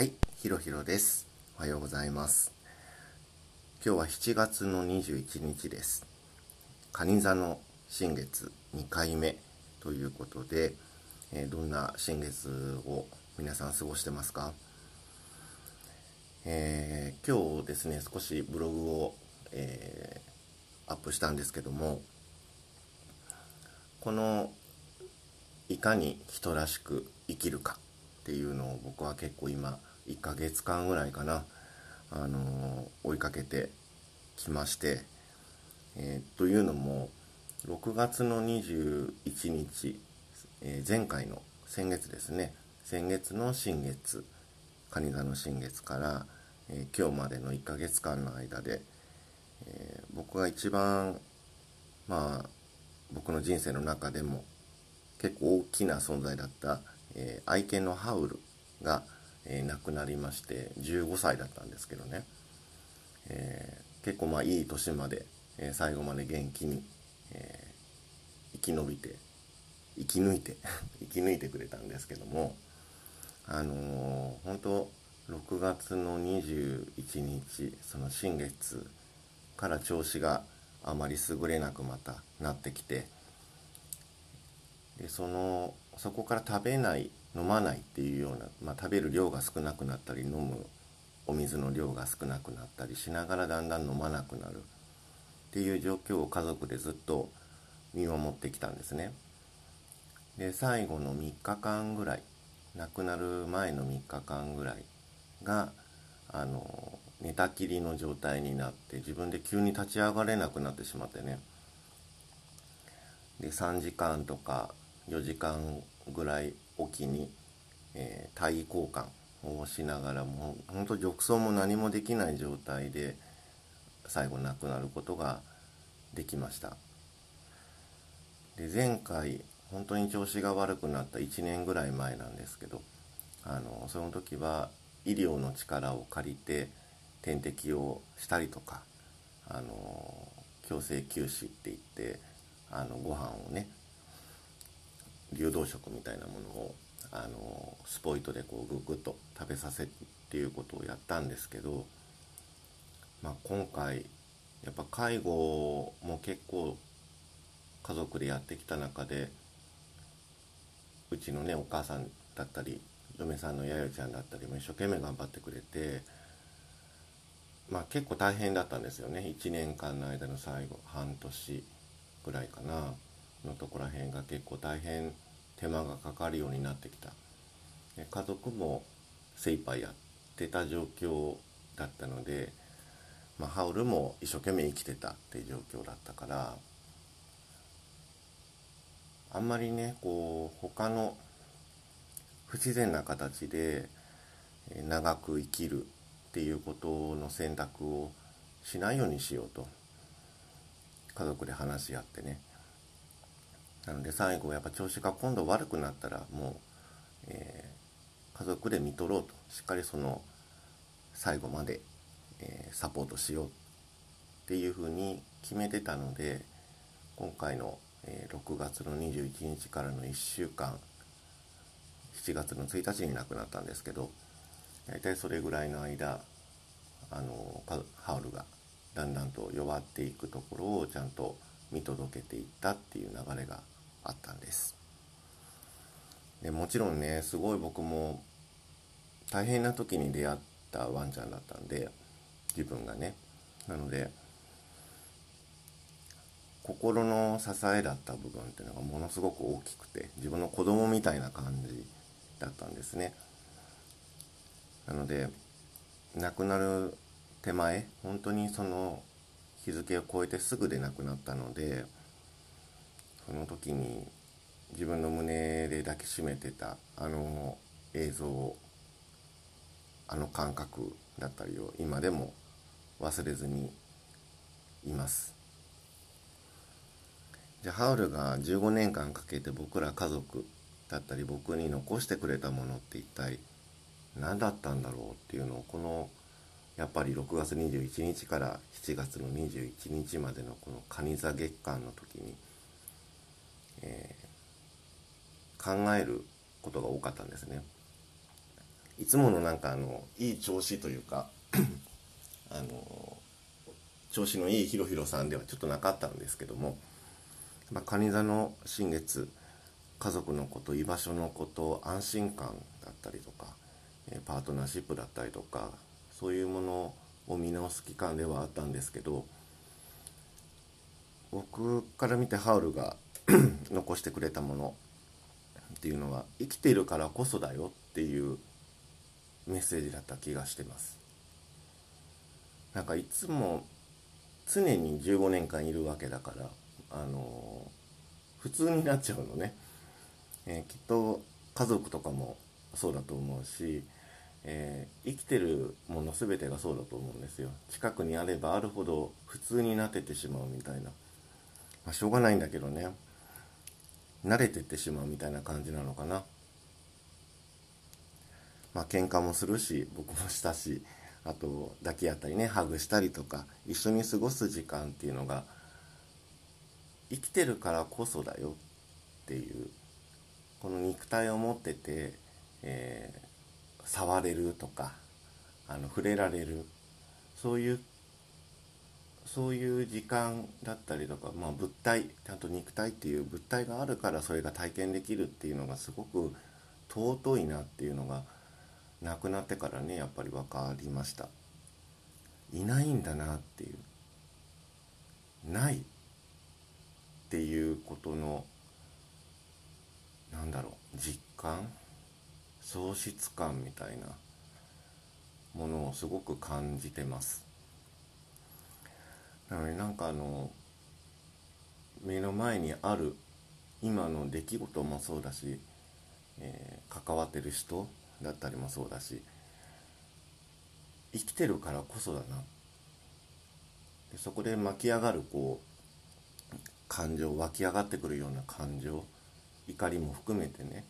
はい、ひろひろです。おはようございます。今日は7月の21日です。蟹座の新月2回目ということで、えーどんな新月を皆さん過ごしてますか？えー今日ですね、少しブログを、えーアップしたんですけども、このいかに人らしく生きるかっていうのを僕は結構今1ヶ月間ぐらいかな、あの追いかけてきまして、えーというのも6月の21日、えー前回の先月ですね。先月の新月蟹座の新月から、えー今日までの1ヶ月間の間で、え僕が一番まあ僕の人生の中でも結構大きな存在だった、え愛犬のハウルが、えー亡くなりまして15歳だったんですけどね、えー結構まあいい年まで、えー最後まで元気に、えー生き延びて生き抜いて 生き抜いてくれたんですけどもあのー本当6月の21日その新月から調子があまり優れなくまたなってきてでそのそこから食べない飲まないっていうような、まあ、食べる量が少なくなったり飲むお水の量が少なくなったりしながらだんだん飲まなくなるっていう状況を家族でずっと見守ってきたんですね。で最後の3日間ぐらい亡くなる前の3日間ぐらいがあの寝たきりの状態になって自分で急に立ち上がれなくなってしまってね。で3時間とか4時間ぐらいおきに、えー体位交換をしながらもう本当褥瘡も何もできない状態で最後亡くなることができました。で前回本当に調子が悪くなった1年ぐらい前なんですけどあのその時は医療の力を借りて点滴をしたりとかあの強制休止って言ってあのご飯をね流動食みたいなものをあのスポイトでこうググッと食べさせっていうことをやったんですけど、まあ、今回やっぱ介護も結構家族でやってきた中でうちのねお母さんだったり嫁さんのやよちゃんだったりも一生懸命頑張ってくれてまあ結構大変だったんですよね。1年間の間の最後半年ぐらいかな。のとこら辺が結構大変手間がかかるようになってきた。家族も精一杯やってた状況だったので、まあ、ハウルも一生懸命生きてたっていう状況だったからあんまりねこう他の不自然な形で長く生きるっていうことの選択をしないようにしようと。家族で話し合ってね。なので最後やっぱ調子が今度悪くなったらもう、えー家族で見とろうと。しっかりその最後まで、えーサポートしようっていうふうに決めてたので今回の、えー6月の21日からの1週間7月の1日に亡くなったんですけど大体それぐらいの間あのハウルがだんだんと弱っていくところをちゃんと見届けていったっていう流れがあったんです。でもちろんねすごい僕も大変な時に出会ったワンちゃんだったんで自分がね。なので心の支えだった部分っていうのがものすごく大きくて自分の子供みたいな感じだったんですね。なので亡くなる手前本当にその日付を超えてすぐで亡くなったのでその時に自分の胸で抱きしめてたあの映像をあの感覚だったりを今でも忘れずにいます。じゃあハウルが15年間かけて僕ら家族だったり僕に残してくれたものって一体何だったんだろうっていうのをこのやっぱり6月21日から7月の21日までのこの蟹座月間の時に、えー考えることが多かったんですね。いつものなんかあのいい調子というか あの調子のいいひろひろさんではちょっとなかったんですけども、まあ、蟹座の新月家族のこと居場所のこと安心感だったりとかパートナーシップだったりとかそういうものを見直す期間ではあったんですけど僕から見てハウルが 残してくれたものっていうのは生きているからこそだよっていうメッセージだった気がしてます。なんかいつも常に15年間いるわけだからあの普通になっちゃうのね、えー、きっと家族とかもそうだと思うし、えー、生きてるもの全てがそうだと思うんですよ。近くにあればあるほど普通になっててしまうみたいな、まあ、しょうがないんだけどね。慣れてってしまうみたいな感じなのかな。まあ喧嘩もするし僕もしたしあと抱き合ったりねハグしたりとか一緒に過ごす時間っていうのが生きてるからこそだよっていうこの肉体を持ってて、えー、触れるとかあの触れられる。そういうそういう時間だったりとか、まあ、物体ちゃんと肉体っていう物体があるからそれが体験できるっていうのがすごく尊いなっていうのが亡くなってからねやっぱり分かりました。いないんだなっていう。ないっていうことのなんだろう実感喪失感みたいなものをすごく感じてます。なのでなんかあの目の前にある今の出来事もそうだし、えー、関わってる人だったりもそうだし生きてるからこそだな。でそこで巻き上がるこう感情湧き上がってくるような感情怒りも含めてね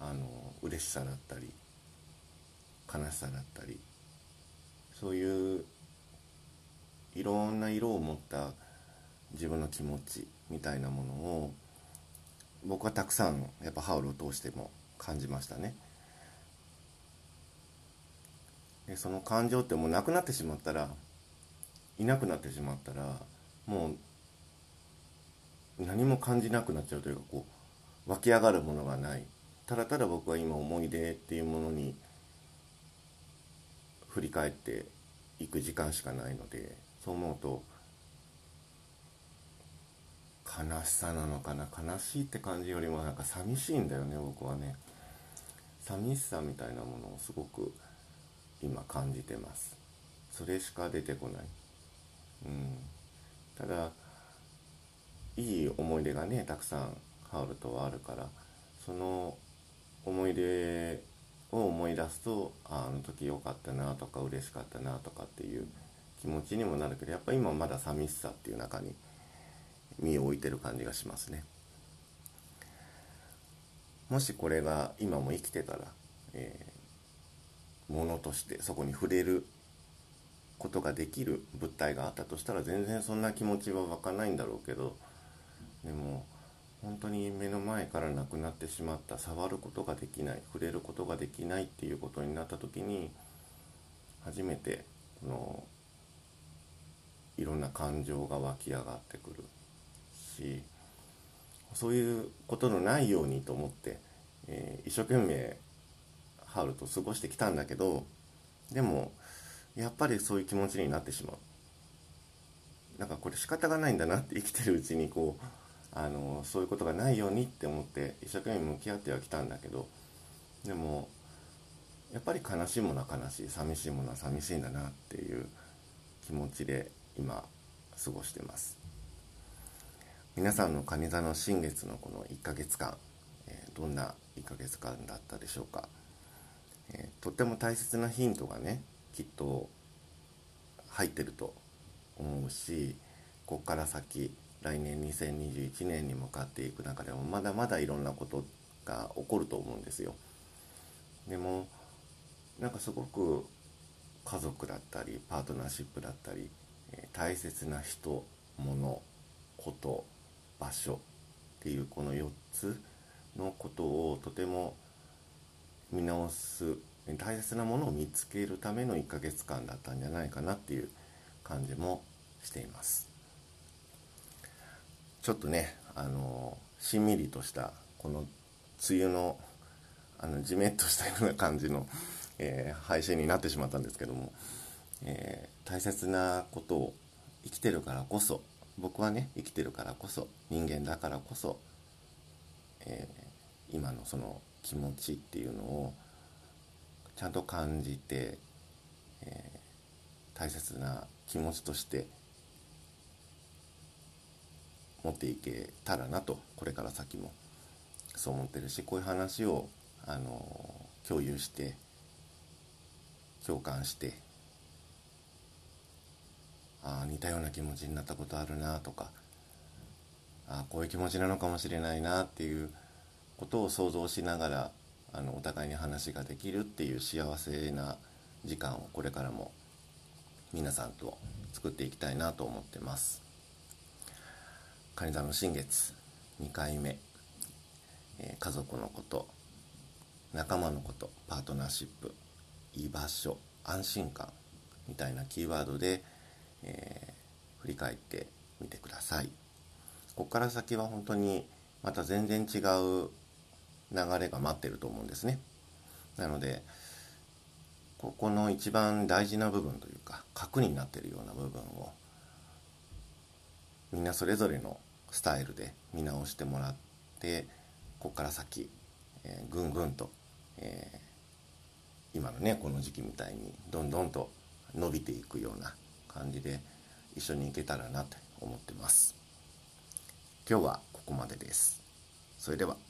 あの嬉しさだったり悲しさだったりそういういろんな色を持った自分の気持ちみたいなものを僕はたくさんやっぱハウルを通しても感じましたね。でその感情ってもうなくなってしまったらいなくなってしまったらもう何も感じなくなっちゃうというかこう湧き上がるものがないただただ僕は今思い出っていうものに振り返っていく時間しかないのでそう思うと悲しさなのかな悲しいって感じよりもなんか寂しいんだよね僕はね。寂しさみたいなものをすごく今感じてます。それしか出てこない。うん。ただいい思い出がねたくさんハウルとはあるからその思い出を思い出すとあの時良かったなとか嬉しかったなとかっていう気持ちにもなるけどやっぱ今まだ寂しさっていう中に身を置いてる感じがしますね。もしこれが今も生きてたら、えものとしてそこに触れることができる物体があったとしたら全然そんな気持ちは湧かないんだろうけどでも本当に目の前からなくなってしまった触ることができない触れることができないっていうことになった時に初めてこのいろんな感情が湧き上がってくる。しそういうことのないようにと思って、えー、一生懸命ハルと過ごしてきたんだけどでもやっぱりそういう気持ちになってしまう。なんかこれ仕方がないんだなって生きてるうちにこうあのそういうことがないようにって思って一生懸命向き合ってはきたんだけどでもやっぱり悲しいものは悲しい寂しいものは寂しいんだなっていう気持ちで今過ごしてます。皆さんの蟹座の新月のこの1ヶ月間、え、どんな1ヶ月間だったでしょうか。え、とっても大切なヒントがねきっと入ってると思うしここから先来年2021年に向かっていく中でもまだまだいろんなことが起こると思うんですよ。でもなんかすごく家族だったりパートナーシップだったり、大切な人物こと場所っていうこの4つのことをとても見直す、大切なものを見つけるための1ヶ月間だったんじゃないかなっていう感じもしていますちょっとねあのしんみりとしたこの梅雨のあのじめっとしたような感じの、えー、配信になってしまったんですけども、えー、大切なことを生きてるからこそ僕はね生きてるからこそ人間だからこそ、えー、今のその気持ちっていうのをちゃんと感じて、えー、大切な気持ちとして持っていけたらなとこれから先もそう思ってるしこういう話をあの共有して共感してあ似たような気持ちになったことあるなとかああこういう気持ちなのかもしれないなっていうことを想像しながらあのお互いに話ができるっていう幸せな時間をこれからも皆さんと作っていきたいなと思ってます。蟹座の新月2回目、えー、家族のこと。仲間のこと。パートナーシップ。居場所。安心感。みたいなキーワードで、えー、振り返ってみてください。ここから先は本当にまた全然違う流れが待ってると思うんですね。なのでここの一番大事な部分というか核になってるような部分をみんなそれぞれのスタイルで見直してもらってここから先、えー、ぐんぐんと、えー、今のねこの時期みたいにどんどんと伸びていくような感じで一緒に行けたらなと思ってます。今日はここまでです。それでは。